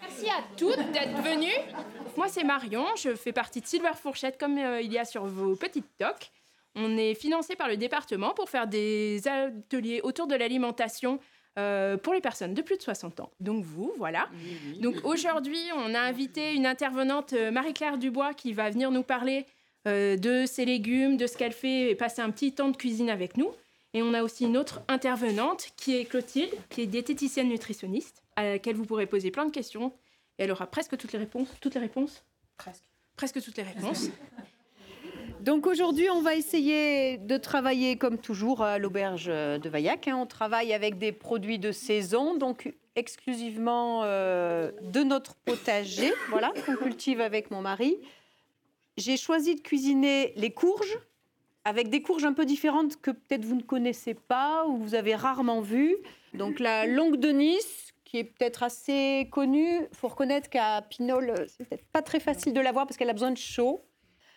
Merci à toutes d'être venues. Moi, c'est Marion. Je fais partie de Silver Fourchette, comme euh, il y a sur vos petites toques. On est financé par le département pour faire des ateliers autour de l'alimentation euh, pour les personnes de plus de 60 ans. Donc vous, voilà. Donc aujourd'hui, on a invité une intervenante, euh, Marie-Claire Dubois, qui va venir nous parler de ses légumes, de ce qu'elle fait et passer un petit temps de cuisine avec nous. Et on a aussi une autre intervenante qui est Clotilde, qui est diététicienne nutritionniste, à laquelle vous pourrez poser plein de questions. Et elle aura presque toutes les réponses. Toutes les réponses Presque. Presque toutes les réponses. Donc aujourd'hui, on va essayer de travailler comme toujours à l'auberge de Vaillac. hein. On travaille avec des produits de saison, donc exclusivement euh, de notre potager, voilà, qu'on cultive avec mon mari. J'ai choisi de cuisiner les courges avec des courges un peu différentes que peut-être vous ne connaissez pas ou vous avez rarement vues. Donc la longue de Nice, qui est peut-être assez connue. Faut reconnaître qu'à Pinol, c'est peut-être pas très facile de la voir parce qu'elle a besoin de chaud.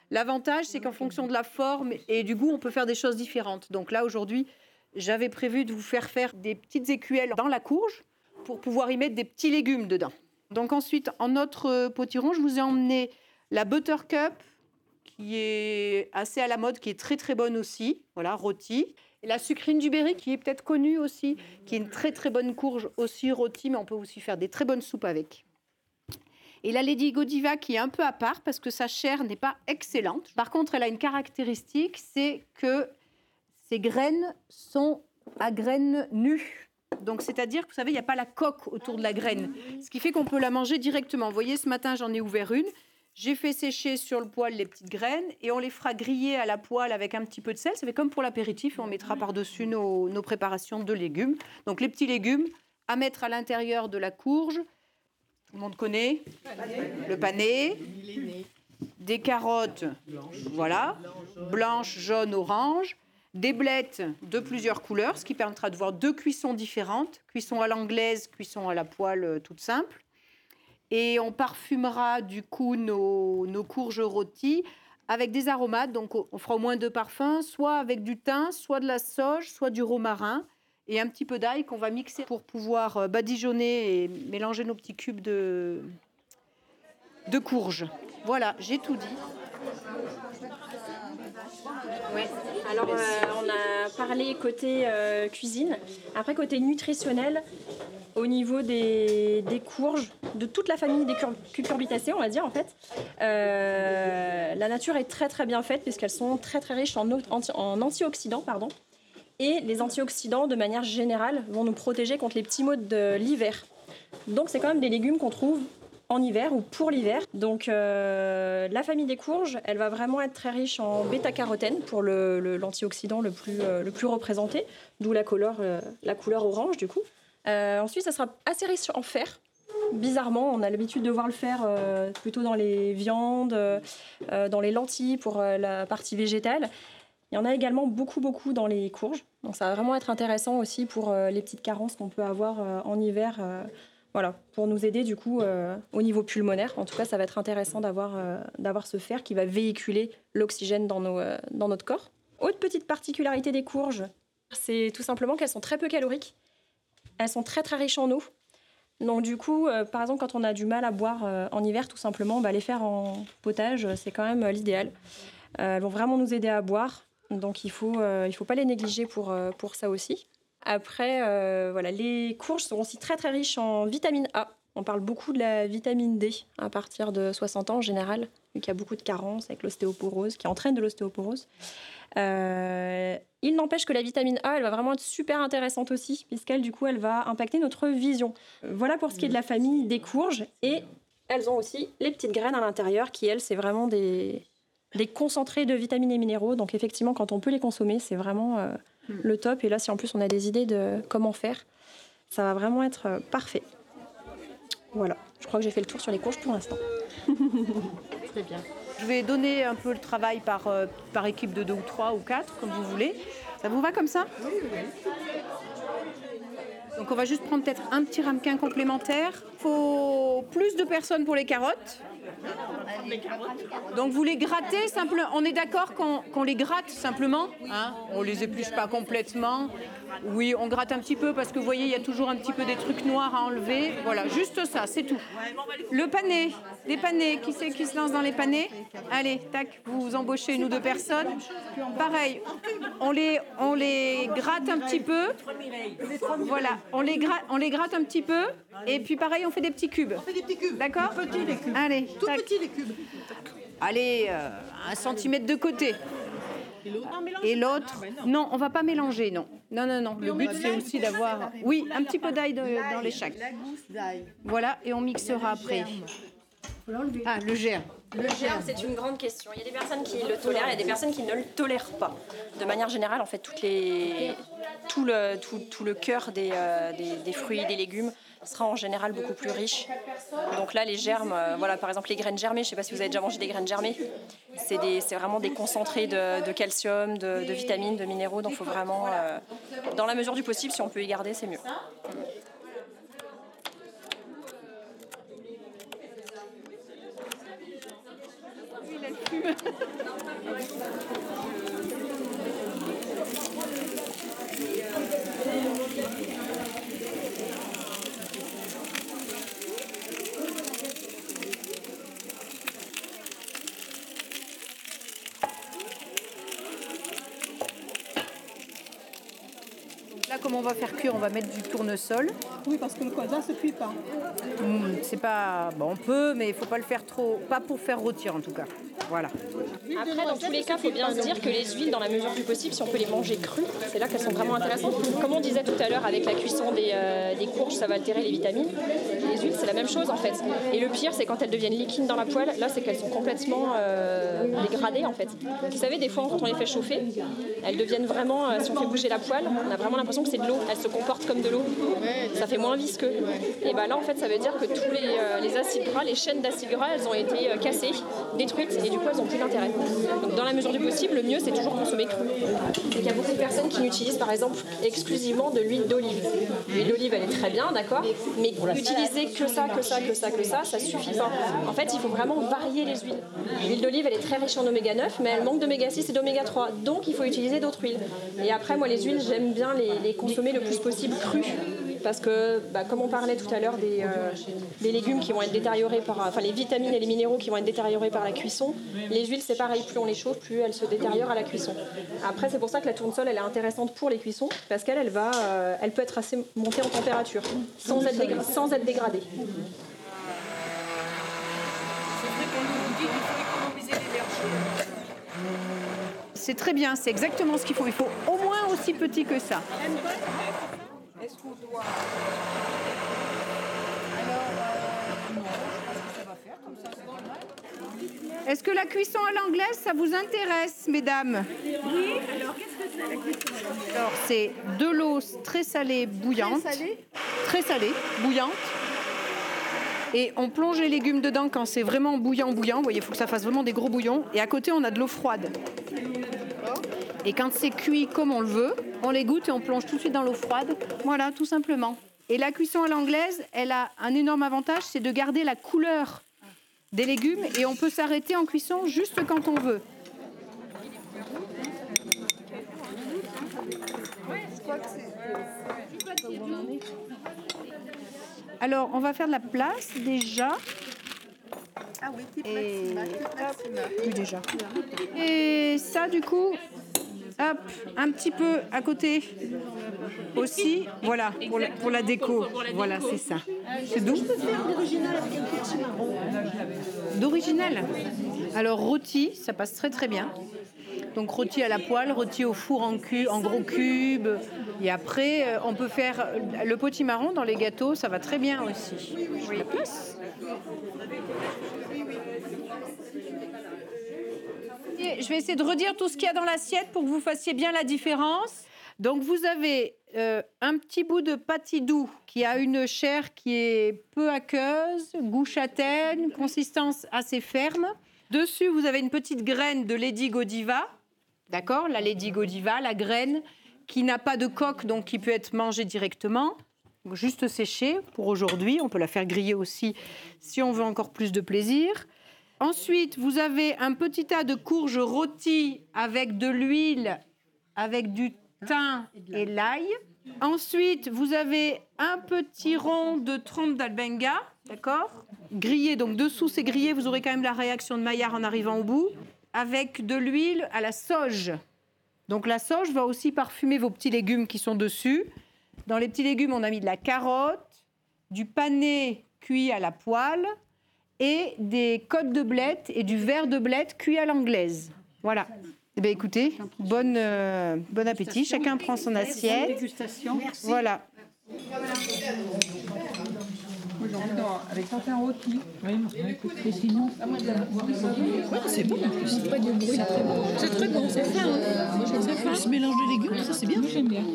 L'avantage, c'est qu'en fonction de la forme et du goût, on peut faire des choses différentes. Donc là, aujourd'hui, j'avais prévu de vous faire faire des petites écuelles dans la courge pour pouvoir y mettre des petits légumes dedans. Donc ensuite, en notre euh, potiron, je vous ai emmené la Buttercup, qui est assez à la mode, qui est très très bonne aussi, voilà, rôtie. Et la sucrine du Berry, qui est peut-être connue aussi, qui est une très très bonne courge aussi rôtie, mais on peut aussi faire des très bonnes soupes avec. Et la Lady Godiva qui est un peu à part parce que sa chair n'est pas excellente. Par contre, elle a une caractéristique, c'est que ses graines sont à graines nues. Donc, c'est-à-dire vous savez, il n'y a pas la coque autour de la graine, ce qui fait qu'on peut la manger directement. Vous voyez, ce matin, j'en ai ouvert une. J'ai fait sécher sur le poêle les petites graines et on les fera griller à la poêle avec un petit peu de sel. Ça fait comme pour l'apéritif et on mettra par-dessus nos, nos préparations de légumes. Donc, les petits légumes à mettre à l'intérieur de la courge. Tout le monde connaît le pané, des carottes, voilà, blanches, jaunes, oranges, des blettes de plusieurs couleurs, ce qui permettra de voir deux cuissons différentes, cuisson à l'anglaise, cuisson à la poêle euh, toute simple. Et on parfumera du coup nos, courges rôties avec des aromates. Donc on fera au moins deux parfums, soit avec du thym, soit de la sauge, soit du romarin et un petit peu d'ail qu'on va mixer pour pouvoir euh, badigeonner et mélanger nos petits cubes de, de courges. Voilà, j'ai tout dit. Ouais. Alors, euh, on a parlé côté euh, cuisine. Après, côté nutritionnel, au niveau des, courges, de toute la famille des cur- cucurbitacées, on va dire en fait, euh, la nature est très très bien faite puisqu'elles sont très très riches en, en antioxydants. Pardon. Et les antioxydants, de manière générale, vont nous protéger contre les petits maux de l'hiver. Donc, c'est quand même des légumes qu'on trouve en hiver ou pour l'hiver. Donc euh, la famille des courges, elle va vraiment être très riche en bêta-carotène pour l'antioxydant le, plus, euh, le plus représenté, d'où la couleur, euh, la couleur orange du coup. Ensuite, ça sera assez riche en fer. Bizarrement, on a l'habitude de voir le fer plutôt dans les viandes, dans les lentilles pour la partie végétale. Il y en a également beaucoup, beaucoup dans les courges. Donc ça va vraiment être intéressant aussi pour les petites carences qu'on peut avoir en hiver. Voilà, pour nous aider du coup euh, au niveau pulmonaire. En tout cas, ça va être intéressant d'avoir euh, ce fer qui va véhiculer l'oxygène dans, nos, euh, dans notre corps. Autre petite particularité des courges, c'est tout simplement qu'elles sont très peu caloriques. Elles sont très très riches en eau. Donc du coup, par exemple, quand on a du mal à boire en hiver, tout simplement, bah, les faire en potage, c'est quand même l'idéal. Elles vont vraiment nous aider à boire. Donc il faut, euh, il faut pas les négliger pour, pour ça aussi. Après, euh, voilà, les courges sont aussi très très riches en vitamine A. On parle beaucoup de la vitamine D à partir de 60 ans en général, vu qu'il y a beaucoup de carences avec l'ostéoporose, qui entraîne de l'ostéoporose. Euh, il n'empêche que la vitamine A, elle va vraiment être super intéressante aussi, puisqu'elle, du coup, elle va impacter notre vision. Voilà pour ce qui est de la famille des courges. Et elles ont aussi les petites graines à l'intérieur, qui, elles, c'est vraiment des, des concentrés de vitamines et minéraux. Donc, effectivement, quand on peut les consommer, c'est vraiment euh, le top. Et là, si en plus on a des idées de comment faire, ça va vraiment être euh, parfait. Voilà, je crois que j'ai fait le tour sur les courges pour l'instant. Très bien. Je vais donner un peu le travail par, euh, par équipe de deux ou trois ou quatre, comme vous voulez. Ça vous va comme ça? Oui, Donc on va juste prendre peut-être un petit ramequin complémentaire. Il faut plus de personnes pour les carottes. Donc vous les grattez simplement. On est d'accord qu'on les gratte simplement hein On les épluche pas complètement. Oui, on gratte un petit peu parce que vous voyez, il y a toujours un petit peu des trucs noirs à enlever. Voilà, juste ça, c'est tout. Le pané, les panés, qui c'est qui se lance dans les panés Allez, tac, vous embauchez une ou deux personnes. Pareil, on les, on les gratte un petit peu. Voilà, on les, gratte, on les gratte un petit peu. Et puis pareil, on fait des petits cubes. On fait des petits cubes. D'accord Petits les cubes. Allez, Tout tac. petits les cubes. Allez, euh, un centimètre de côté. Et l'autre, non, on va pas mélanger, non. Non, non, non. Le but, c'est aussi d'avoir, oui, un petit peu d'ail dans les chacs. Voilà, et on mixera après. Ah, le germe. Le germe, c'est une grande question. Il y a des personnes qui le tolèrent et des personnes qui ne le tolèrent pas. De manière générale, en fait, toutes les, tout, le, tout, tout le cœur des, euh, des, des fruits et des légumes sera en général beaucoup plus riche. Donc là, les germes, euh, voilà, par exemple les graines germées, je ne sais pas si vous avez déjà mangé des graines germées, c'est vraiment des concentrés de, calcium, de, de vitamines, de minéraux, donc il faut vraiment, euh, dans la mesure du possible, si on peut y garder, c'est mieux. Là, comme on va faire cuire, on va mettre du tournesol. Oui, parce que le colza ne se cuit pas. Hmm, c'est pas, bon, on peut, mais il faut pas le faire trop, pas pour faire rôtir en tout cas. Voilà. Après, dans tous les cas, il faut bien se dire que les huiles, dans la mesure du possible, si on peut les manger crues, c'est là qu'elles sont vraiment intéressantes. Comme on disait tout à l'heure, avec la cuisson des, euh, courges, ça va altérer les vitamines. Les huiles, c'est la même chose en fait. Et le pire, c'est quand elles deviennent liquides dans la poêle, là, c'est qu'elles sont complètement euh, dégradées en fait. Vous savez, des fois, quand on les fait chauffer, elles deviennent vraiment, euh, si on fait bouger la poêle, on a vraiment l'impression que c'est de l'eau. Elles se comportent comme de l'eau. Ça fait moins visqueux. Et bah là, en fait, ça veut dire que tous les, les acides gras, les chaînes d'acides gras, elles ont été cassées, détruites, et du n'ont plus d'intérêt. Donc, dans la mesure du possible, le mieux, c'est toujours consommer cru. Qu'il y a beaucoup de personnes qui n'utilisent, par exemple, exclusivement de l'huile d'olive. L'huile d'olive, elle est très bien, d'accord, mais utiliser que ça, que ça, que ça, que ça, ça suffit pas. En fait, il faut vraiment varier les huiles. L'huile d'olive, elle est très riche en oméga 9, mais elle manque d'oméga 6 et d'oméga 3. Donc, il faut utiliser d'autres huiles. Et après, moi, les huiles, j'aime bien les, les consommer le plus possible crues. Parce que, bah, comme on parlait tout à l'heure des, euh, des légumes qui vont être détériorés par, enfin les vitamines et les minéraux qui vont être détériorés par la cuisson, les huiles c'est pareil, plus on les chauffe, plus elles se détériorent à la cuisson. Après c'est pour ça que la tournesol elle est intéressante pour les cuissons parce qu'elle elle va, euh, elle peut être assez montée en température sans être, sans être dégradée. C'est très bien, c'est exactement ce qu'il faut. Il faut au moins aussi petit que ça. Est-ce qu'on doit. Est-ce que la cuisson à l'anglaise, ça vous intéresse, mesdames? Oui, alors qu'est-ce que c'est la cuisson Alors, c'est de l'eau très salée, bouillante. Très salée? Très salée, bouillante. Et on plonge les légumes dedans quand c'est vraiment bouillant, bouillant. Vous voyez, il faut que ça fasse vraiment des gros bouillons. Et à côté, on a de l'eau froide. Et quand c'est cuit comme on le veut, on les goûte et on plonge tout de suite dans l'eau froide. Voilà, tout simplement. Et la cuisson à l'anglaise, elle a un énorme avantage, c'est de garder la couleur des légumes et on peut s'arrêter en cuisson juste quand on veut. Alors, on va faire de la place déjà. Ah oui, Et-. Oui, déjà. Et ça, du coup, hop, un petit peu à côté aussi. Voilà, pour la, déco. Voilà, c'est ça. C'est marron. D'original. Alors, rôti, ça passe très très bien. Donc, rôti à la poêle, rôti au four en, gros cubes. Et après, euh, on peut faire le potimarron dans les gâteaux, ça va très bien aussi. Je vais essayer de redire tout ce qu'il y a dans l'assiette pour que vous fassiez bien la différence. Donc vous avez euh, un petit bout de pâtis doux qui a une chair qui est peu aqueuse, goût châtaigne, consistance assez ferme. Dessus, vous avez une petite graine de Lady Godiva. D'accord? La Lady Godiva, la graine qui n'a pas de coque, donc qui peut être mangée directement. Juste séchée pour aujourd'hui. On peut la faire griller aussi si on veut encore plus de plaisir. Ensuite, vous avez un petit tas de courges rôties avec de l'huile, avec du thym et l'ail. Ensuite, vous avez un petit rond de trompe d'albenga, d'accord? Grillé, donc dessous c'est grillé, vous aurez quand même la réaction de Maillard en arrivant au bout, avec de l'huile à la sauge. Donc la sauge va aussi parfumer vos petits légumes qui sont dessus. Dans les petits légumes, on a mis de la carotte, du pané cuit à la poêle et des côtes de blette et du verre de blette cuit à l'anglaise. Voilà. Eh bien, écoutez, bonne, euh, bon appétit. Chacun prend son assiette. Avec certains rôtis. Oui, et sinon. C'est bon en plus. Pas de bruit. C'est très bon, c'est fin. Hein. C'est fin. Ce mélange de légumes, ça c'est bien. J'aime bien. Non,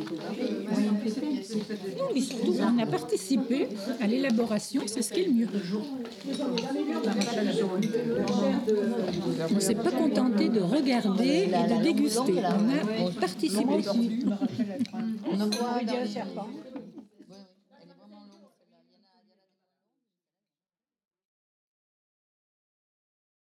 mais surtout, on a participé à l'élaboration, c'est ce qui est le mieux. On ne s'est pas contenté de regarder et de déguster. On a participé.